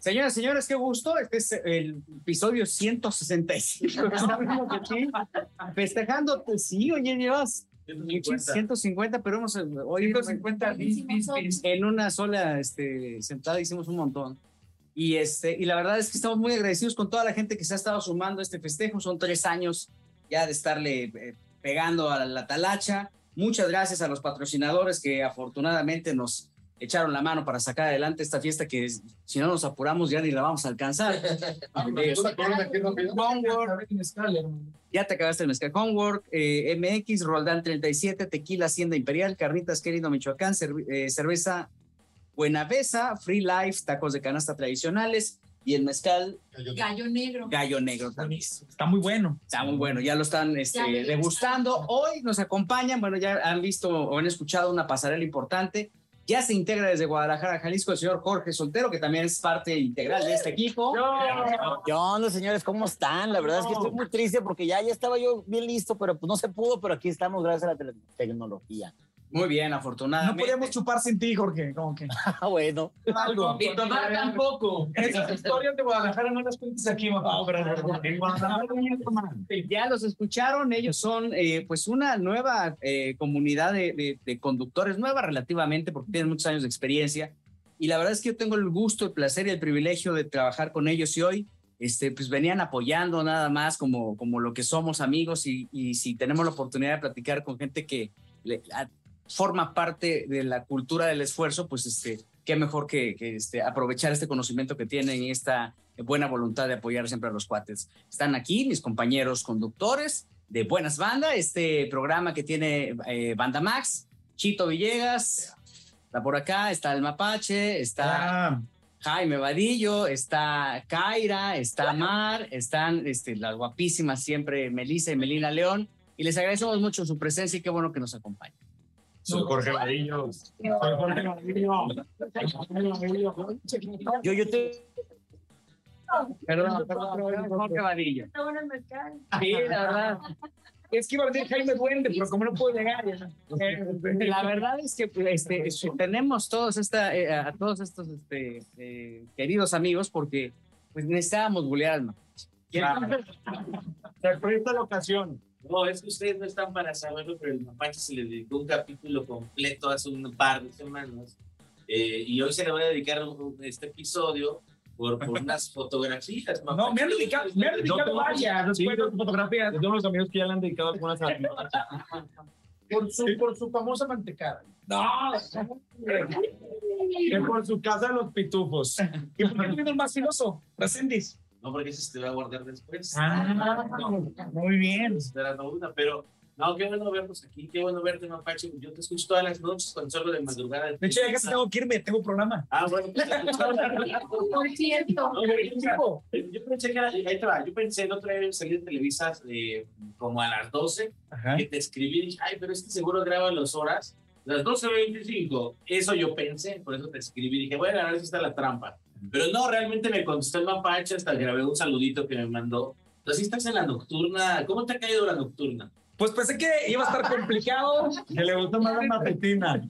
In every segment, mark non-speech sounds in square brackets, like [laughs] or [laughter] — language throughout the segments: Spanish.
Señoras y señores, qué gusto. Este es el episodio 165. [laughs] Estamos aquí festejando. Sí, oye, llevas 150, pero hemos hoy 150 en una sola este, sentada hicimos un montón. Y, este, y la verdad es que estamos muy agradecidos con toda la gente que se ha estado sumando a este festejo. Son tres años ya de estarle eh, pegando a la talacha. Muchas gracias a los patrocinadores que afortunadamente nos echaron la mano para sacar adelante esta fiesta que si no nos apuramos ya ni la vamos a alcanzar. [laughs] ya te acabaste el mezcal Homework, eh, MX, Roldán 37, Tequila Hacienda Imperial, Carnitas Querido Michoacán, eh, cerveza Buenavesa, Free Life, tacos de canasta tradicionales y el mezcal Gallo Negro. Gallo Negro también. Está muy bueno. Está muy bueno, ya lo están este, degustando. Hoy nos acompañan, bueno, ya han visto o han escuchado una pasarela importante ya se integra desde Guadalajara, Jalisco, el señor Jorge Soltero, que también es parte integral de este equipo. ¿Qué onda, señores? ¿Cómo están? La verdad es que estoy muy triste porque ya, ya estaba yo bien listo, pero pues no se pudo, pero aquí estamos gracias a la tecnología. Muy bien, afortunadamente. No podíamos chupar sin ti, Jorge. ¿Cómo que? [laughs] Ah, bueno. Algo. Y tomar tampoco. Esas historias de Guadalajara no las cuentes aquí, mamá. Ya los escucharon. Ellos son, eh, pues, una nueva eh, comunidad de, de, de conductores, nueva relativamente, porque tienen muchos años de experiencia. Y la verdad es que yo tengo el gusto, el placer y el privilegio de trabajar con ellos y hoy este, pues venían apoyando nada más como, como lo que somos amigos y, y si tenemos la oportunidad de platicar con gente que le, a, forma parte de la cultura del esfuerzo, pues este, qué mejor que, que este, aprovechar este conocimiento que tienen y esta buena voluntad de apoyar siempre a los cuates. Están aquí mis compañeros conductores de Buenas Bandas, este programa que tiene eh, Banda Max, Chito Villegas, está por acá, está el Mapache, está... Ah. Jaime Vadillo, está Kaira, está Mar, están este, las guapísimas siempre Melissa y Melina León, y les agradecemos mucho su presencia y qué bueno que nos acompañen. Soy Jorge Vadillo. Soy Jorge Vadillo. Yo, yo te. Perdón, perdón, Jorge Vadillo. Está bueno el mercado. Sí, la verdad. Es que iba a decir Jaime Duende, pero como no puedo llegar. La verdad es que este, tenemos todos esta, eh, a todos estos este, eh, queridos amigos porque pues, necesitábamos bulear al. [laughs] Se presta la ocasión. No, es que ustedes no están para saberlo, pero el Mapache se le dedicó un capítulo completo hace un par de semanas. Eh, y hoy se le va a dedicar este episodio por, por [laughs] unas fotografías. Mapache. No, me han dedicado, me han dedicado varias después de fotografías. Yo tengo unos amigos que ya le han dedicado algunas [laughs] por su, por su famosa mantecada. No, que por su casa de los pitufos. ¿Y por qué tú vienes más filoso? Resendis. No, porque ese se te va a guardar después. Ah, muy bien. Esperando una, pero no, qué bueno vernos aquí, qué bueno verte, Mapache. Yo te escucho todas las noches cuando salgo de madrugada. De hecho, ya casi tengo que irme, tengo programa. Ah, bueno. Por cierto. No, yo pensé que era, ahí te va, yo pensé el otro día salir de Televisa eh, como a las 12, Ajá. que te escribí y dije, ay, pero este seguro graba las horas. Las 12.25, eso yo pensé, por eso te escribí. Dije, bueno, a ver si está la trampa. Pero no, realmente me contestó el mapache, hasta grabé un saludito que me mandó. Entonces, estás en la nocturna. ¿Cómo te ha caído la nocturna? Pues pensé que iba a estar complicado. que le gustó más la matutina.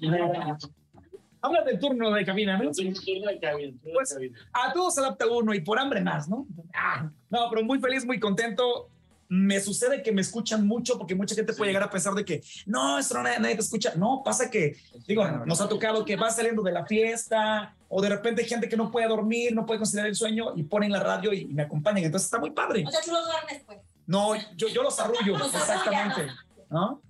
Habla del turno de cabina, ¿no? Sí, turno de cabina. Turno Pues, de cabina. a todos se adapta uno y por hambre más, ¿no? Ah, no, pero muy feliz, muy contento. Me sucede que me escuchan mucho porque mucha gente puede llegar a pensar de que no, esto no, nadie, nadie te escucha. No, pasa que, digo, nos ha tocado que va saliendo de la fiesta o de repente hay gente que no puede dormir, no puede considerar el sueño y ponen la radio y, y me acompañan. Entonces está muy padre. O sea, tú lo duermes, pues. No, yo, yo los arrullo, Los exactamente. ¿no?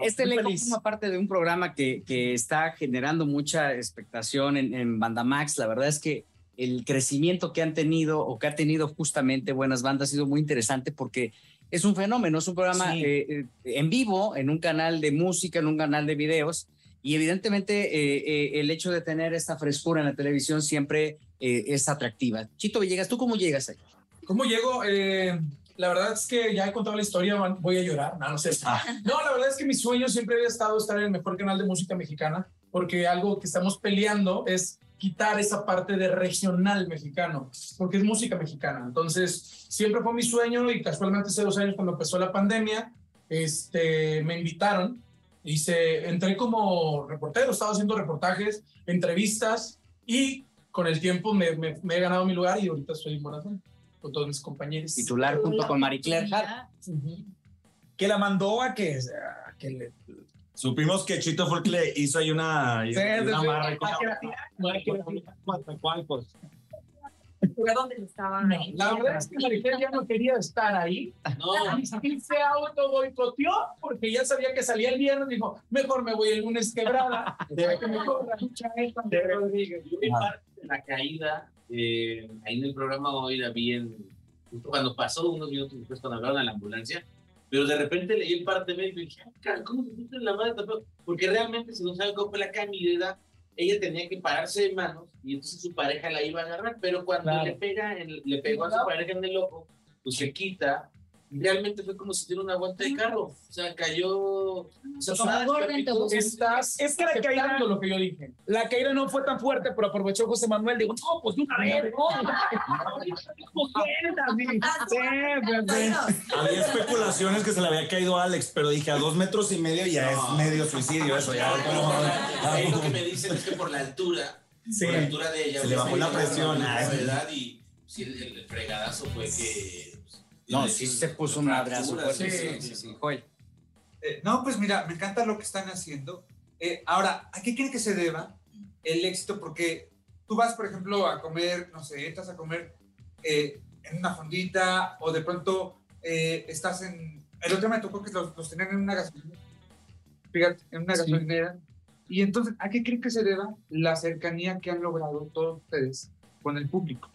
Este muy elenco forma parte de un programa que, que está generando mucha expectación en, en Bandamax. La verdad es que el crecimiento que han tenido o que ha tenido justamente Buenas Bandas ha sido muy interesante porque es un fenómeno, es un programa Sí. eh, eh, en vivo, en un canal de música, en un canal de videos. Y evidentemente eh, eh, el hecho de tener esta frescura en la televisión siempre eh, es atractiva. Chito Villegas, ¿tú cómo llegas ahí? ¿Cómo llego? Eh, la verdad es que ya he contado la historia, voy a llorar. No, no sé. No, la verdad es que mi sueño siempre había estado estar en el mejor canal de música mexicana, porque algo que estamos peleando es quitar esa parte de regional mexicano, porque es música mexicana. Entonces, siempre fue mi sueño y casualmente hace dos años cuando empezó la pandemia, este, me invitaron, hice, entré como reportero, estaba haciendo reportajes, entrevistas y con el tiempo me, me- me he ganado mi lugar y ahorita estoy en Morazón con todos mis compañeros. Titular junto con Marie Claire Hart. Que la mandó a que, a que le... Supimos que Chito que le hizo ahí una, Sí, ¿Cuál, pues? Fue donde estaban No, la verdad es que Maricel ya no quería estar ahí No, y se auto boicoteó porque ya sabía que salía el viernes. Dijo, mejor me voy el lunes quebrada. [laughs] De que me corra mucha esta de Rodríguez. yo vi parte de la caída eh, ahí en el programa hoy la vi en, justo cuando pasó unos minutos después cuando hablaron a la ambulancia, pero de repente leí el parte médico y dije, "Ah, ¿cómo se siente la madre? feo?". Porque realmente, si no saben cómo fue la caída, ella tenía que pararse de manos y entonces su pareja la iba a agarrar, pero cuando Claro. le, pega en- le pegó a su pareja en el ojo, pues se quita. Realmente fue como si tuviera una vuelta de carro. O sea, cayó. O sea, tobogán. Estás Es que la caída- lo que yo dije. La caída no fue tan fuerte, pero aprovechó José Manuel. Digo, no, pues de una vez, no. Pues. Había especulaciones que se le había caído a Alex, pero dije a dos metros y medio ya No. es medio suicidio eso. Ya, Ahí lo que me dicen es que por la altura, Sí. por la altura de ella, Se le bajó la presión, la ah, y sí, el, el fregadazo fue que. No, sí se puso un abrazo sí, Sí, sí. Eh, no, pues mira, me encanta lo que están haciendo. Eh, ahora, ¿a qué creen que se deba el éxito? Porque tú vas, por ejemplo, a comer, no sé, estás a comer eh, en una fondita o de pronto eh, estás en... El otro día me tocó que los, los tenían en una gasolinera. Fíjate, en una gasolinera. Y entonces, ¿a qué creen que se deba la cercanía que han logrado todos ustedes con el público?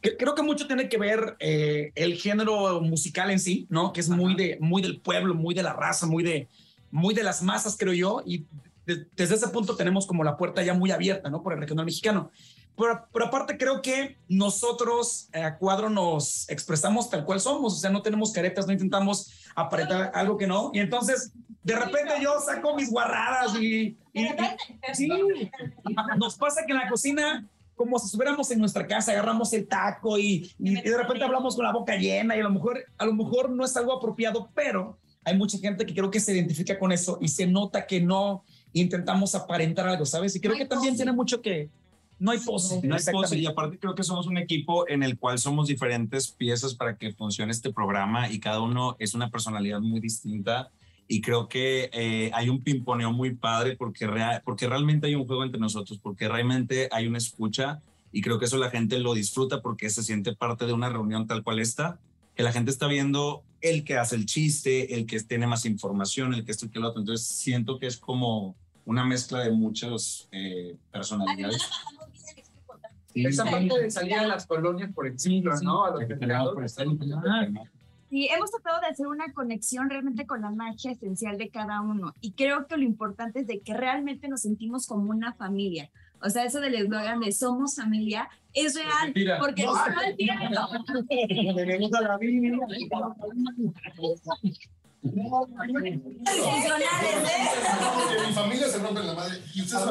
Que- Creo que mucho tiene que ver eh, el género musical en sí, ¿no? Que es muy, de, muy del pueblo, muy de la raza, muy de, muy de las masas, creo yo. Y de- desde ese punto tenemos como la puerta ya muy abierta, ¿no? Por el regional mexicano. Pero, pero aparte creo que nosotros eh, a cuadro nos expresamos tal cual somos, o sea, no tenemos caretas, no intentamos aparentar algo que no. Y entonces, de repente yo saco mis guarradas y, y- y- sí, nos pasa que en la cocina como si estuviéramos en nuestra casa, agarramos el taco y, y de repente hablamos con la boca llena y a lo mejor a lo mejor no es algo apropiado, pero hay mucha gente que creo que se identifica con eso y se nota que no intentamos aparentar algo, ¿sabes? Y creo No hay que también pose. tiene mucho que no hay pose. No es pose, y aparte creo que somos un equipo en el cual somos diferentes piezas para que funcione este programa y cada uno es una personalidad muy distinta y creo que eh, hay un pimponeo muy padre porque, rea- porque realmente hay un juego entre nosotros, porque realmente hay una escucha y creo que eso la gente lo disfruta porque se siente parte de una reunión tal cual esta, que la gente está viendo el que hace el chiste, el que tiene más información, el que esto y que lo otro, entonces siento que es como una mezcla de muchas eh, personalidades. Esa parte de salir a las colonias, por ejemplo, ¿no? A los mercados. Sí, hemos tratado de hacer una conexión realmente con la magia esencial de cada uno y creo que lo importante es de que realmente nos sentimos como una familia. O sea, eso del eslogan de somos familia es real, porque No. Tradicionales, ¿eh? mi familia se rompe la madre. Y ustedes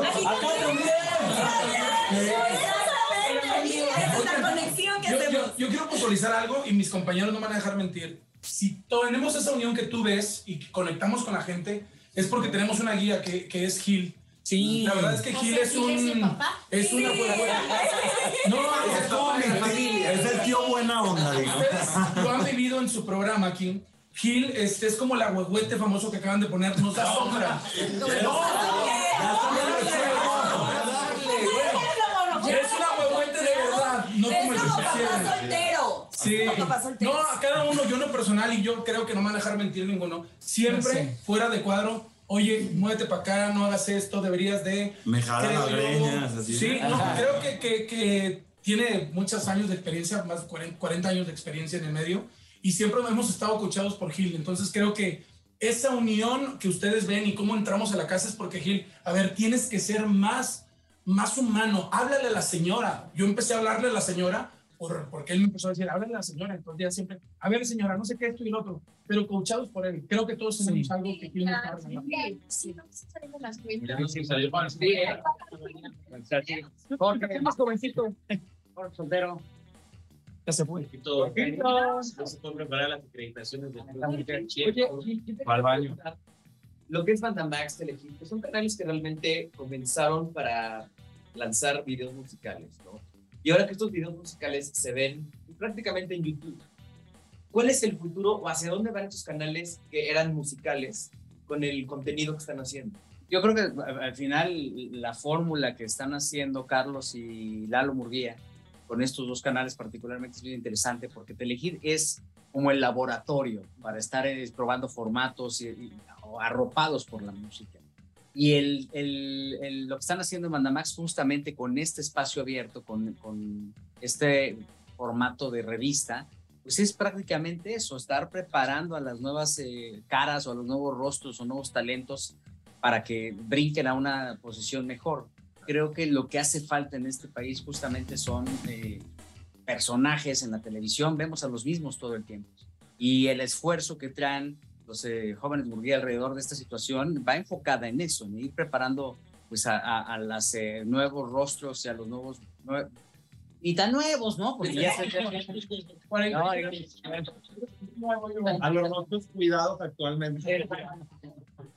Yo, quiero puntualizar algo y mis compañeros no me van a dejar mentir. Si tenemos esa unión que tú ves y que conectamos con la gente, es porque tenemos una guía que, que es Gil. Sí. La verdad es que Gil es un. Es una buena. No, [laughs] es como mi familia. Es el tío buena onda, digo. Lo han vivido en su programa aquí. Gil este, es como el agüehuete famoso que acaban de poner. Nos da [laughs] sombra. No, ya estamos en papá soltero. Sí. Papá soltero. No, a cada uno, yo en lo personal, y yo creo que no me van a dejar mentir ninguno, siempre fuera de cuadro, oye, muévete para acá, no hagas esto, deberías de... Me jalan las greñas, así. Sí, no, creo que, que, que tiene muchos años de experiencia, más de 40, 40 años de experiencia en el medio, y siempre hemos estado coachados por Gil, entonces creo que esa unión que ustedes ven y cómo entramos a la casa es porque Gil, a ver, tienes que ser más, más humano. Háblale a la señora. Yo empecé a hablarle a la señora por, porque él me empezó a decir, háblale a la señora. Entonces ya siempre, a ver, señora, no sé qué, esto y lo otro, pero coachados por él. Creo que todos tenemos algo que está regalando. Sí, no se salen de las Jorge, ¿qué más jovencito? Jorge soltero. Ya se fue. Todo. No se puede preparar las acreditaciones de Oye, al baño. Lo que es Bandamax, Telehit, son canales que realmente comenzaron para lanzar videos musicales, ¿no? Y ahora que estos videos musicales se ven prácticamente en YouTube, ¿cuál es el futuro o hacia dónde van estos canales que eran musicales con el contenido que están haciendo? Yo creo que al al final la fórmula que están haciendo Carlos y Lalo Murguía con estos dos canales particularmente es bien interesante porque Telehit es como el laboratorio para estar eh, probando formatos y, y- arropados por la música. Y el, lo que están haciendo en Mandamax justamente con este espacio abierto, con, con este formato de revista, pues es prácticamente eso, estar preparando a las nuevas eh, caras o a los nuevos rostros o nuevos talentos para que brinquen a una posición mejor. Creo que lo que hace falta en este país justamente son eh, personajes en la televisión, vemos a los mismos todo el tiempo. Y el esfuerzo que traen los eh, jóvenes Murguía alrededor de esta situación va enfocada en eso, en ir preparando pues a, a, a los nuevos rostros y a los nuevos... nue- y tan nuevos, ¿no? Porque ya se... A los otros cuidados actualmente.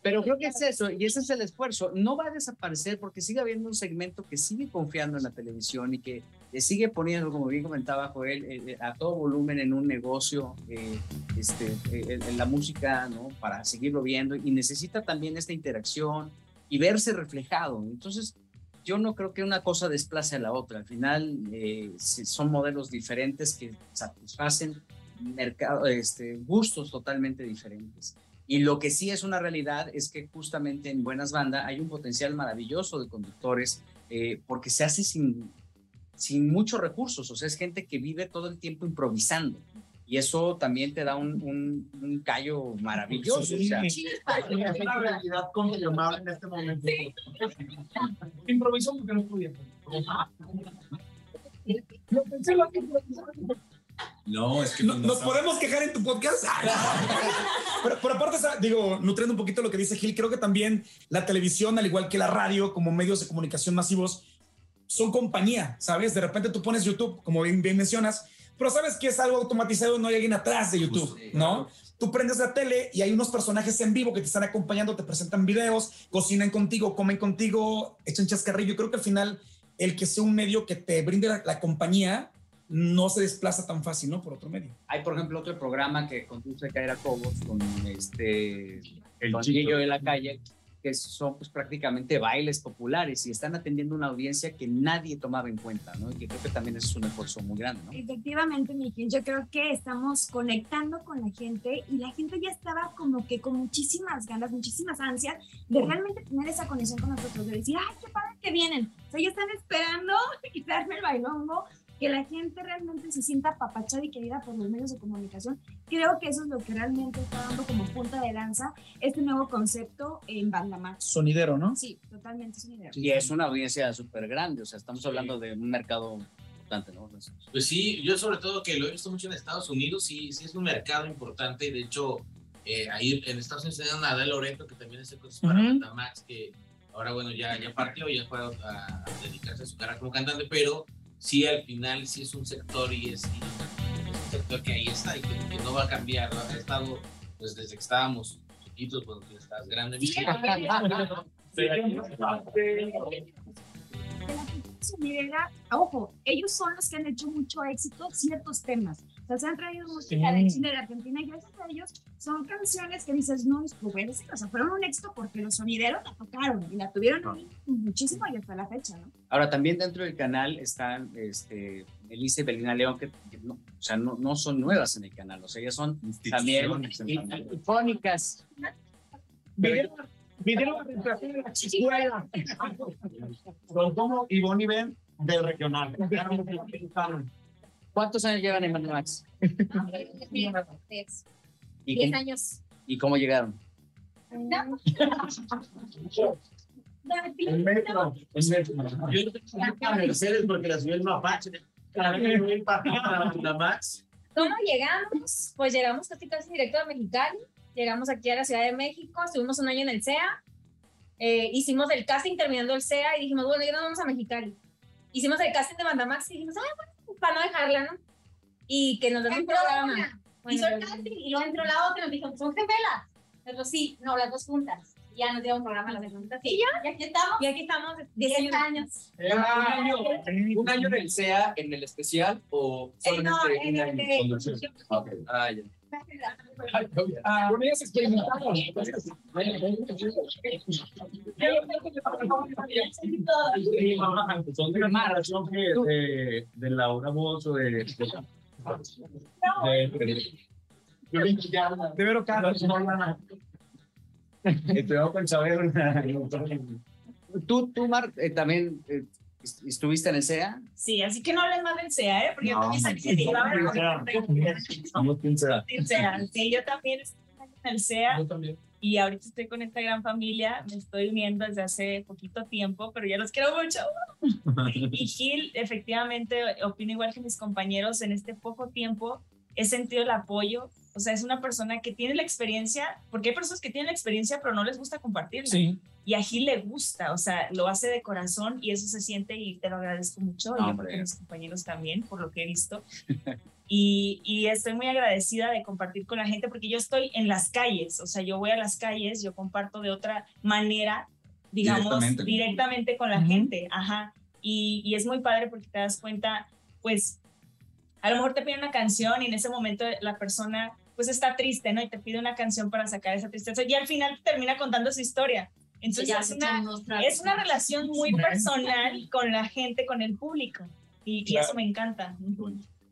Pero creo que es eso, y ese es el esfuerzo. No va a desaparecer porque sigue habiendo un segmento que sigue confiando en la televisión y que eh, sigue poniendo, como bien comentaba Joel, eh, eh, a todo volumen en un negocio, eh, este, en- la música, ¿no? Para seguirlo viendo y necesita también esta interacción y verse reflejado. Entonces, yo no creo que una cosa desplace a la otra. Al final, eh, son modelos diferentes que satisfacen mercado, este, gustos totalmente diferentes. Y lo que sí es una realidad es que justamente en Buenas Bandas hay un potencial maravilloso de conductores eh, porque se hace sin, sin muchos recursos, o sea, es gente que vive todo el tiempo improvisando. Y eso también te da un, un, un callo maravilloso. o sea, Es una realidad confirmable en este momento. Improvisó porque no. Lo pensé, lo No, es que No- ¿Nos podemos quejar en tu podcast? pero, pero aparte, digo, nutriendo un poquito lo que dice Gil, creo que también la televisión, al igual que la radio, como medios de comunicación masivos, son compañía, ¿sabes? De repente tú pones YouTube, como bien, bien mencionas, pero sabes que es algo automatizado, no hay alguien atrás de YouTube, ¿no? Tú prendes la tele y hay unos personajes en vivo que te están acompañando, te presentan videos, cocinan contigo, comen contigo, echan chascarrillo. Creo que al final el que sea un medio que te brinde la, la compañía no se desplaza tan fácil, ¿no? Por otro medio. hay, por ejemplo, otro programa que conduce Kaira Cobos con este El chico. De la calle, que son pues, prácticamente bailes populares y están atendiendo una audiencia que nadie tomaba en cuenta, ¿no? Y que creo que también es un esfuerzo muy grande, ¿no? Efectivamente, Miguel, yo creo que estamos conectando con la gente y la gente ya estaba como que con muchísimas ganas, muchísimas ansias de realmente tener esa conexión con nosotros, de decir, ay, qué padre que vienen. O sea, ya están esperando [laughs] quitarme el bailongo, que la gente realmente se sienta apapachada y querida por los medios de comunicación. Creo que eso es lo que realmente está dando como punta de lanza este nuevo concepto en Banda Max. Sonidero, ¿no? Sí, totalmente una idea. Y es una audiencia súper grande, o sea, estamos hablando de un mercado importante, ¿no? Pues sí, yo sobre todo que lo he visto mucho en Estados Unidos, sí, sí es un mercado importante y de hecho eh, ahí en Estados Unidos tenían a Adele Loreto que también hace cosas para Ujú. Max que ahora bueno ya, ya partió, ya fue a, a dedicarse a su carrera como cantante, pero sí al final sí es un sector y es, y es un sector que ahí está y que, que no va a cambiar, ¿no? ha estado pues desde que estábamos chiquitos, cuando tú estás grande. [laughs] ojo, ellos son los que han hecho mucho éxito ciertos temas. O sea, se han traído música Sí. de Chile, de Argentina, y gracias a ellos son canciones que dices, no, pues, sí, o sea, fueron un éxito porque los sonideros la tocaron y la tuvieron ahí muchísimo y hasta la fecha, ¿no? Ahora, también dentro del canal están este, Melissa y Belina León, que, que no, o sea, no, no son nuevas en el canal, o sea, ellas son también icónicas. Video de presentación de la escuela. Son como Ivonne y Ben del regional. ¿Cuántos años llevan en Max? [laughs] ¿Y Diez cómo, años. ¿Y cómo llegaron? [laughs] El metro. El metro. Yo no tengo a Mercedes porque la subió el mapache. La Max. ¿Cómo llegamos? Pues llegamos casi casi directo a Mexicali. Llegamos aquí a la Ciudad de México, estuvimos un año en el CEA. Eh, hicimos el casting terminando el CEA y dijimos, bueno, ya nos vamos a Mexicali. Hicimos el casting de Bandamax y dijimos, ah, bueno, para no dejarla, ¿no? Y que nos den un programa. Bueno, Hizo el casting y luego entró la otra y nos dijo, son gemelas. Pero sí, no, las dos juntas. Y ya nos dieron un programa las dos juntas. ¿Y ya? Y aquí estamos. Y aquí estamos, 10 10 años. ¿Un año, un año en el SEA, en el especial o Eh, no, solamente en un el año? Ok. Ah, ya. Con. Son de relación que de, de Laura Voz o de. de, de, De Vero Carlos. Chabelo. Tú, tú Mar, eh, también eh, estuviste en el CEA. Sí, así que no hables más del SEA, ¿eh? Porque yo No, también salí de Vamos, quién será. del SEA. Sí, yo también estuve en el SEA Yo también. y ahorita estoy con esta gran familia. Me estoy uniendo desde hace poquito tiempo, pero ya los quiero mucho. [laughs] Y Gil, efectivamente, opino igual que mis compañeros en este poco tiempo. He sentido el apoyo. O sea, es una persona que tiene la experiencia, porque hay personas que tienen la experiencia, pero no les gusta compartirla. Sí. Y a Gil le gusta, o sea, lo hace de corazón y eso se siente y te lo agradezco mucho. y yo Hombre. creo que mis compañeros también, por lo que he visto. [laughs] Y, y estoy muy agradecida de compartir con la gente porque yo estoy en las calles, o sea, yo voy a las calles, yo comparto de otra manera, digamos, Directamente. directamente, con la gente, ajá. Y, y es muy padre porque te das cuenta, pues, a lo mejor te pide una canción y en ese momento la persona, pues, está triste, ¿no? Y te pide una canción para sacar esa tristeza y al final termina contando su historia. Entonces, ya es una, es una relación muy personal con la gente, con el público. Y, eso me encanta.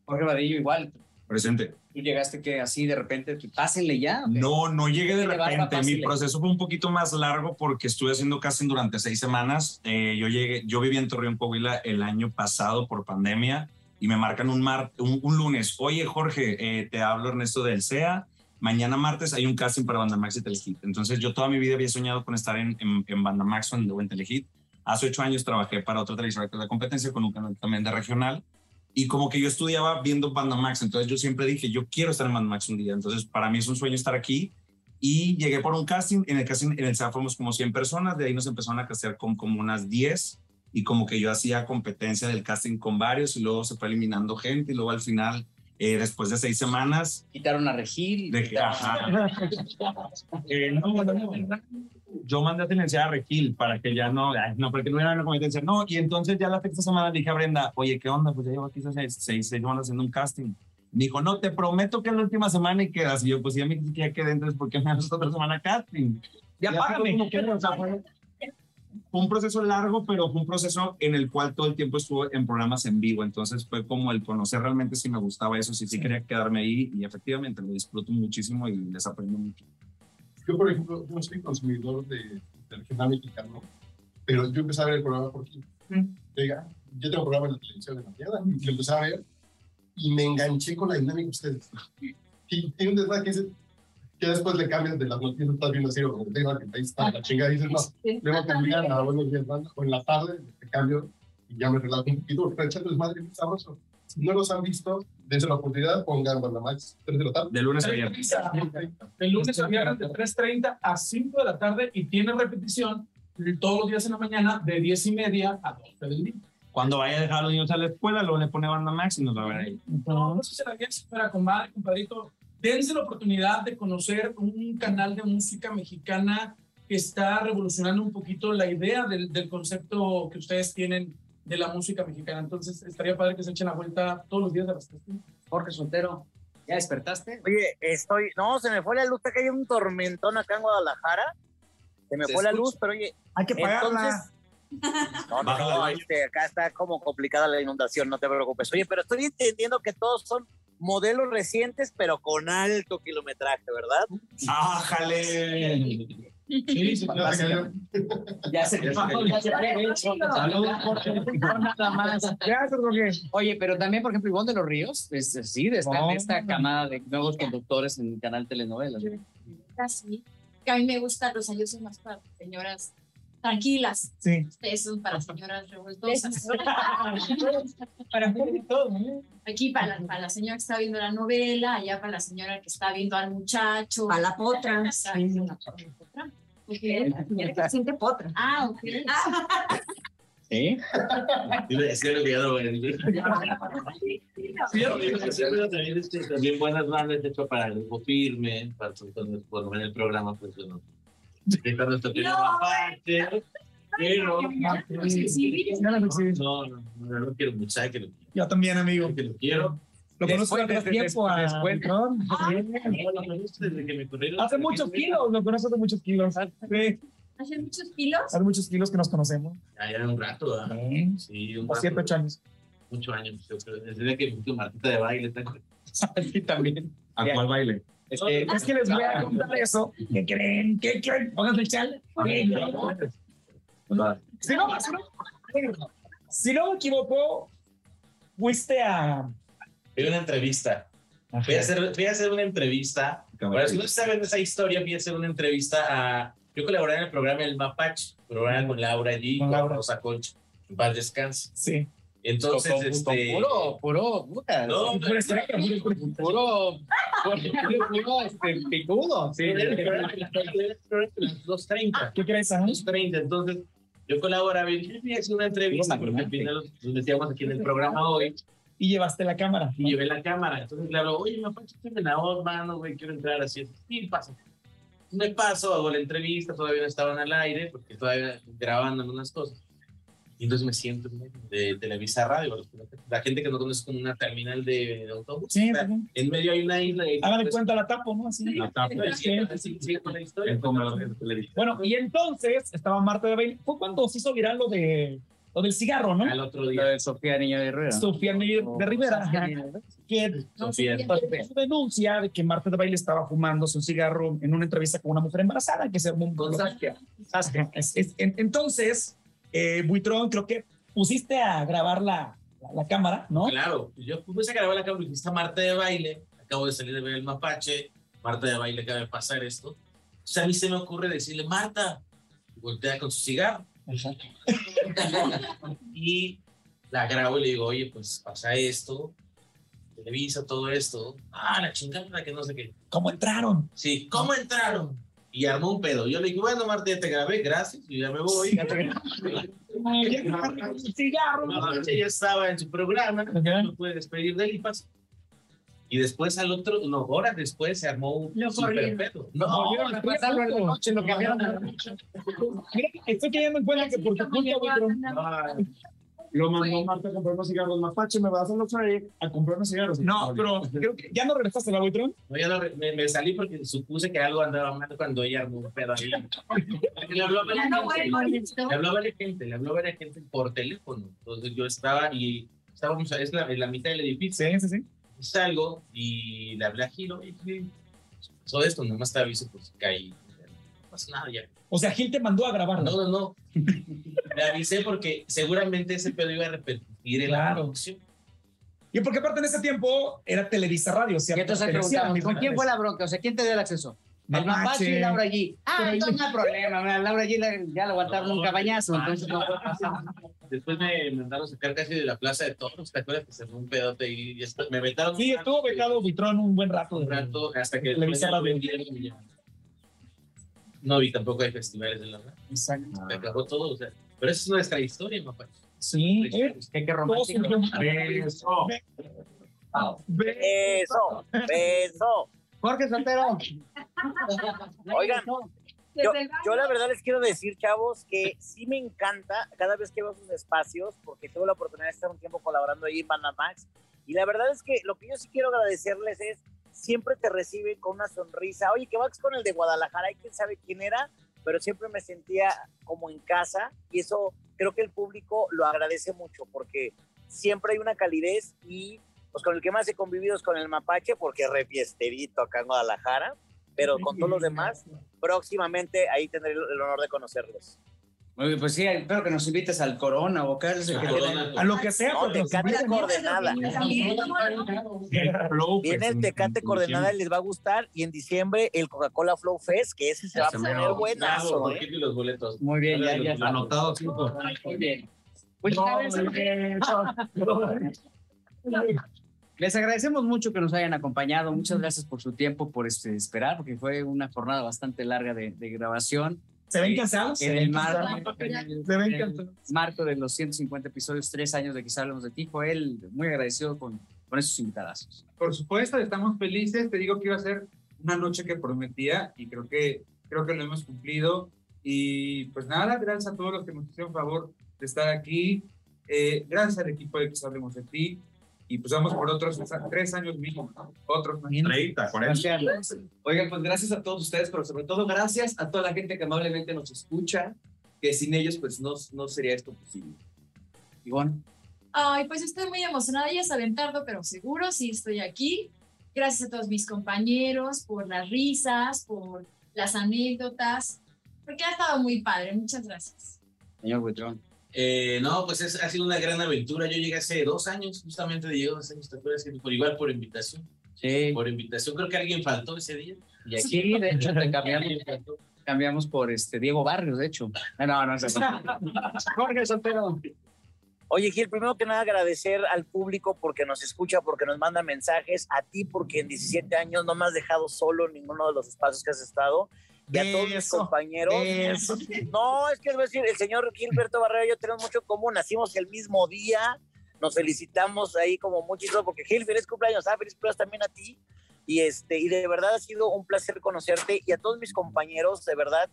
Jorge Vadillo, igual. Presente. Tú llegaste que así de repente, pásenle ya. No, no llegué de barba, repente. Mi proceso fue un poquito más largo porque estuve haciendo casting durante seis semanas. Eh, yo llegué, yo viví en Torreón, Coahuila el año pasado por pandemia y me marcan un, mar, un, un lunes. Oye, Jorge, eh, te hablo Ernesto del CEA. Mañana martes hay un casting para Bandamax y Telehit. Entonces yo toda mi vida había soñado con estar en, en, en Bandamax o en, en Telehit. Hace ocho años trabajé para otra televisora es la competencia con un canal también de regional. Y como que yo estudiaba viendo Bandamax, entonces yo siempre dije, yo quiero estar en Bandamax un día. Entonces para mí es un sueño estar aquí. Y llegué por un casting, en el casting en el SEA fuimos como 100 personas, de ahí nos empezaron a castear con como unas 10 y como que yo hacía competencia del casting con varios y luego se fue eliminando gente y luego al final, eh, después de seis semanas... Quitaron a Regil. De, ajá. [laughs] Eh, no, no, no, no. Yo mandé a silenciar a Regil para que ya no, no, para que no hubiera una competencia. No, y entonces ya la sexta semana le dije a Brenda, oye, ¿qué onda? Pues ya llevo aquí seis, seis, seis semanas haciendo un casting. Me dijo, no, te prometo que es la última semana y quedas. Y yo, pues ya me que ya quedé, entonces, ¿por qué me haces otra semana casting? Ya págame. Fue, un proceso largo, pero fue un proceso en el cual todo el tiempo estuve en programas en vivo. Entonces fue como el conocer realmente si me gustaba eso, si sí, quería quedarme ahí. Y efectivamente lo disfruto muchísimo y les aprendo mucho. Yo, por ejemplo, no soy consumidor de, de regional mexicano, pero yo empecé a ver el programa por aquí. Oiga, yo tengo programa en la televisión de la mañana y lo empecé a ver y me enganché con la dinámica de ustedes. [laughs] Y tiene un desmadre que dice que después le cambias de las noticias, estás viendo así, o como te digo, que ahí está la chingada, y dices, no, luego cambiar a buenos días, banda, o en la tarde, te cambio y ya me relajo un poquito, pero echando desmadre muy sabroso. Si no los han visto, dense la oportunidad, pongan Bandamax 3 de la tarde. De lunes a viernes. De lunes a viernes de 3.30 a 5 de la tarde y tiene repetición todos los días en la mañana de 10 y media a 12 del día. Cuando vaya a dejar a los niños a la escuela, luego le pone banda Max y nos va a ver ahí. No, no sé si la bien, señora comadre, compadrito. Dense la oportunidad de conocer un canal de música mexicana que está revolucionando un poquito la idea del, del concepto que ustedes tienen de la música mexicana. Entonces, estaría padre que se echen la vuelta todos los días de las tres. Jorge Soltero, ¿ya despertaste? Oye, estoy. No, se me fue la luz, que hay un tormentón acá en Guadalajara. Se me Se fue la escucha. luz, pero oye. Hay que pagarla. entonces- [laughs] No, no, no, este, acá está como complicada la inundación, no te preocupes. Oye, pero estoy entendiendo que todos son modelos recientes, pero con alto kilometraje, ¿verdad? ¡Ájale! Sí, sí, Ya se. Ya. Saludos, nada más. Gracias, Jorge. Oye, pero también, por ejemplo, Ivonne de los Ríos, es, sí, de esta, No. de esta camada de nuevos conductores en el canal Telenovelas. Casi. que a mí me gustan los años más para señoras tranquilas. Sí. Son para señoras revoltosas. [laughs] para todo. Aquí para la, para la señora que está viendo la novela, allá para la señora que está viendo al muchacho. Para la potra. Está viendo la potra. Okay. La señora que se siente potra. Ah, ok. [laughs] ¿Sí? Estoy olvidado, güey. También, también buenas bandas, de hecho, para el grupo firme, para cuando cuando ven el programa, pues Está pero. No, no, no, no quiero mucho, ¿sabe que lo quiero? Yo también, amigo. Que lo quiero. Lo conozco desde- tiempo. a- después. Hace muchos kilos, lo conozco hace muchos kilos. Sí, ¿Hace muchos kilos? hace muchos kilos que nos conocemos. Ya, ya un rato, ¿verdad? Sí. Un rato. siete, ocho años. Muchos años, yo creo. Desde que me fui Martita de baile. ¿te acuerdas? [laughs] Sí, también. ¿A cuál baile? Este, Es que les voy a contar eso. ¿Qué creen? ¿Qué creen? Pónganse el chal. Si no, si no, si no me equivoco, fuiste a. Fui a una entrevista. Fui a hacer, fui a hacer una entrevista. Para los que no saben esa historia, fui a hacer una entrevista a. Yo colaboré en el programa El Mapache, programa con Laura allí, con, Laura. Rosa Concha. En paz descanse. Sí. Entonces, con- con este. puro, puro, puta. No, pura- pura- puro, puro, puro, este, picudo. Sí. [laughs] Las 2.30. ¿Qué crees, ah? 2.30. Entonces, yo colaboraba y hacer una entrevista, porque al final nos metíamos aquí en el programa hoy. Y llevaste la cámara. Y llevé la cámara. Entonces le hablo, oye, me Mapache, échame la voz, mano, güey, quiero entrar así. Sí, pasa. Me paso, hago la entrevista, todavía no estaban al aire, porque todavía grabando algunas cosas. Y entonces me siento en medio de Televisa Radio. La gente que no conoce como una terminal de, de autobús. Sí, O sea, sí. En medio hay una isla. y- Háganle pues, cuenta la tapo, ¿no? Así. La tapa. Sí, sí, sí, con la historia. El comedor de televisión. Bueno, y entonces estaba Marta de Baile. Fue cuando se hizo viral lo, de, lo del cigarro, ¿no? Al otro Lo día. de Sofía Niño de Herrera. Sofía de, de Rivera. Que Sofía. su denuncia de que Marta de Baile estaba fumándose un cigarro en una entrevista con una mujer embarazada que se armó un entonces, eh, Buitrón, creo que pusiste a grabar la, la, la cámara, ¿no? Claro, yo puse a grabar la cámara está Marta de baile, acabo de salir de ver el mapache, Marta de baile acaba de pasar esto. Entonces a mí se me ocurre decirle, Marta, voltea con su cigarro. [laughs] y la grabo y le digo, oye, pues pasa esto, televisa todo esto. Ah, la chingada que no sé qué. ¿Cómo entraron? Sí, ¿cómo entraron? Y armó un pedo. Yo le dije, bueno, Marta, ya te grabé, gracias, y ya me voy. [laughs] ya estaba en su programa, no puede despedir de él y después al otro, no, horas después se armó un Lo super pedo. No, Volvieron a pasarlo en la noche, lo cambiaron [laughs] estoy cayendo en cuenta que por tu culpa, Lo mandó Marta a comprar unos cigarros Mapache, me vas a los a comprar unos cigarros. No, pero creo que ya no regresaste a Buitrón. No, ya no, me, me salí porque supuse que algo andaba mal cuando ella armó un pedo ahí. [laughs] Le habló a no varias gente, le habló a varias gente, le habló a varias gente por teléfono. Entonces yo estaba y estábamos es la, en la mitad del edificio. Sí, sí, sí. Salgo y le hablé a Gilo y dije, pasó esto, nomás te aviso, pues caí. No pasa nada ya. O sea, Gil te mandó a grabarlo. No, no, no. [laughs] Le avisé porque seguramente ese pedo iba a repercutir en la producción. Y porque aparte en ese tiempo era Televisa Radio, Y ¿cierto? entonces preguntaron, ¿con quién fue la bronca? O sea, ¿quién te dio el acceso? El mapache y Laura G. Ah, entonces no hay problema. mira, Laura G la- ya lo aguantaron un cabañazo, entonces no fue. Después me mandaron sacar casi de la plaza de toros. ¿Te acuerdas que se fue un pedote y y después me vetaron? Sí, estuvo becado Buitrón un buen rato. un rato hasta que Televisa Radio. y. No vi tampoco hay festivales de la verdad. Exacto. Se acabó todo. O sea, pero esa es nuestra historia, papá. Sí, eh, Qué, romántico. Beso. Beso, beso. Jorge Soltero. Oigan, yo la verdad les quiero decir, chavos, que sí me encanta cada vez que veo sus espacios, porque tuve la oportunidad de estar un tiempo colaborando ahí en Banda Max. Y la verdad es que lo que yo sí quiero agradecerles es, siempre te reciben con una sonrisa. Oye, que vas con el de Guadalajara, y quién sabe quién era, pero siempre me sentía como en casa. Y eso creo que el público lo agradece mucho, porque siempre hay una calidez y pues con el que más he convivido es con el Mapache, porque es re fiesterito acá en Guadalajara, pero con todos los demás, próximamente ahí tendré el honor de conocerlos. Pues sí, espero que nos invites al Corona o Carlos. A lo que sea, No, porque Tecate Coordenada. Viene el Tecate Coordenada y les va a gustar. Y en diciembre el Coca-Cola Flow Fest, que ese se va a poner buenazo. ¿eh? los boletos. Muy bien, ya, ya. Anotado, Muy bien. Muchas [laughs] gracias. Les agradecemos mucho que nos hayan acompañado. Muchas gracias por su tiempo, por este, esperar, porque fue una jornada bastante larga de, de grabación. ¿Se ven cansados? En el marco, Se ven cansados. marco de los 150 episodios, tres años de Quizá Hablemos de Ti, Joel, muy agradecido con, con esos invitadazos. Por supuesto, estamos felices. Te digo que iba a ser una noche que prometía y creo que, creo que lo hemos cumplido. Y pues nada, gracias a todos los que nos hicieron favor de estar aquí. Eh, gracias al equipo de que Hablemos de Ti. Y pues vamos por otros tres años mínimo. Otros más. 30, con eso. Oigan, pues gracias a todos ustedes, pero sobre todo gracias a toda la gente que amablemente nos escucha, que sin ellos pues no, no sería esto posible. Ivonne. Ay, pues estoy muy emocionada, ya saben tardo, pero seguro sí estoy aquí. Gracias a todos mis compañeros por las risas, por las anécdotas, porque ha estado muy padre. Muchas gracias. Señor Buitrón. Eh, no, pues es- ha sido una gran aventura. Yo llegué hace dos años, justamente de llegué dos años, ¿te acuerdas? Que Por igual por invitación. Sí. Por invitación, creo que alguien faltó ese día. Y aquí, de hecho, te cambiamos, [laughs] cambiamos por este Diego Barrios, de hecho. Ah, No, no, no. [laughs] Jorge Soltero. Oye, Gil, primero que nada agradecer al público porque nos escucha, porque nos manda mensajes, a ti porque en 17 años no me has dejado solo en ninguno de los espacios que has estado, y a todos mis compañeros. eso. No, es que es decir, el señor Gilberto Barrera y yo tenemos mucho en común, nacimos el mismo día, nos felicitamos ahí como muchísimo, porque Gil, feliz cumpleaños, ah, feliz cumpleaños también a ti, y, este, y de verdad ha sido un placer conocerte, y a todos mis compañeros, de verdad,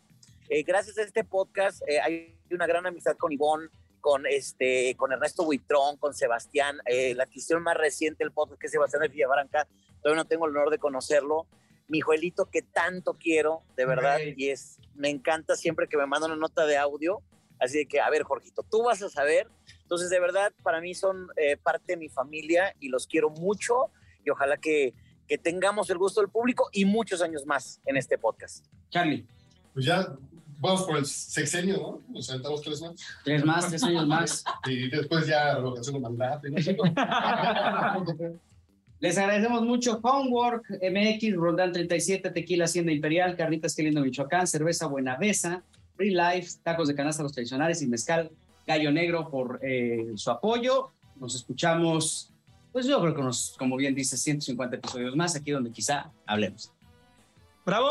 eh, gracias a este podcast eh, hay una gran amistad con Ivonne, con, este, con Ernesto Buitrón, con Sebastián, eh, la adquisición más reciente del podcast que es Sebastián de Villabranca, todavía no tengo el honor de conocerlo, mi Joelito que tanto quiero, de verdad, y es, me encanta siempre que me manda una nota de audio, así de que, a ver, Jorgito, tú vas a saber, entonces de verdad, para mí son eh, parte de mi familia y los quiero mucho, y ojalá que, que tengamos el gusto del público y muchos años más en este podcast. Charlie. Pues ya vamos por el sexenio, ¿no? Nos aventamos tres más. Tres más, tres años más. [laughs] Y después ya revocación de mandato. y no sé. [laughs] [laughs] Les agradecemos mucho. Homework, MX, Roldán 37, Tequila Hacienda Imperial, Carnitas Qué Lindo Michoacán, Cerveza Buenavesa, Free Life, Tacos de Canasta Los Tradicionales y Mezcal Gallo Negro por eh, su apoyo. Nos escuchamos, pues yo creo que unos, como bien dice, 150 episodios más aquí donde quizá hablemos. ¡Bravo!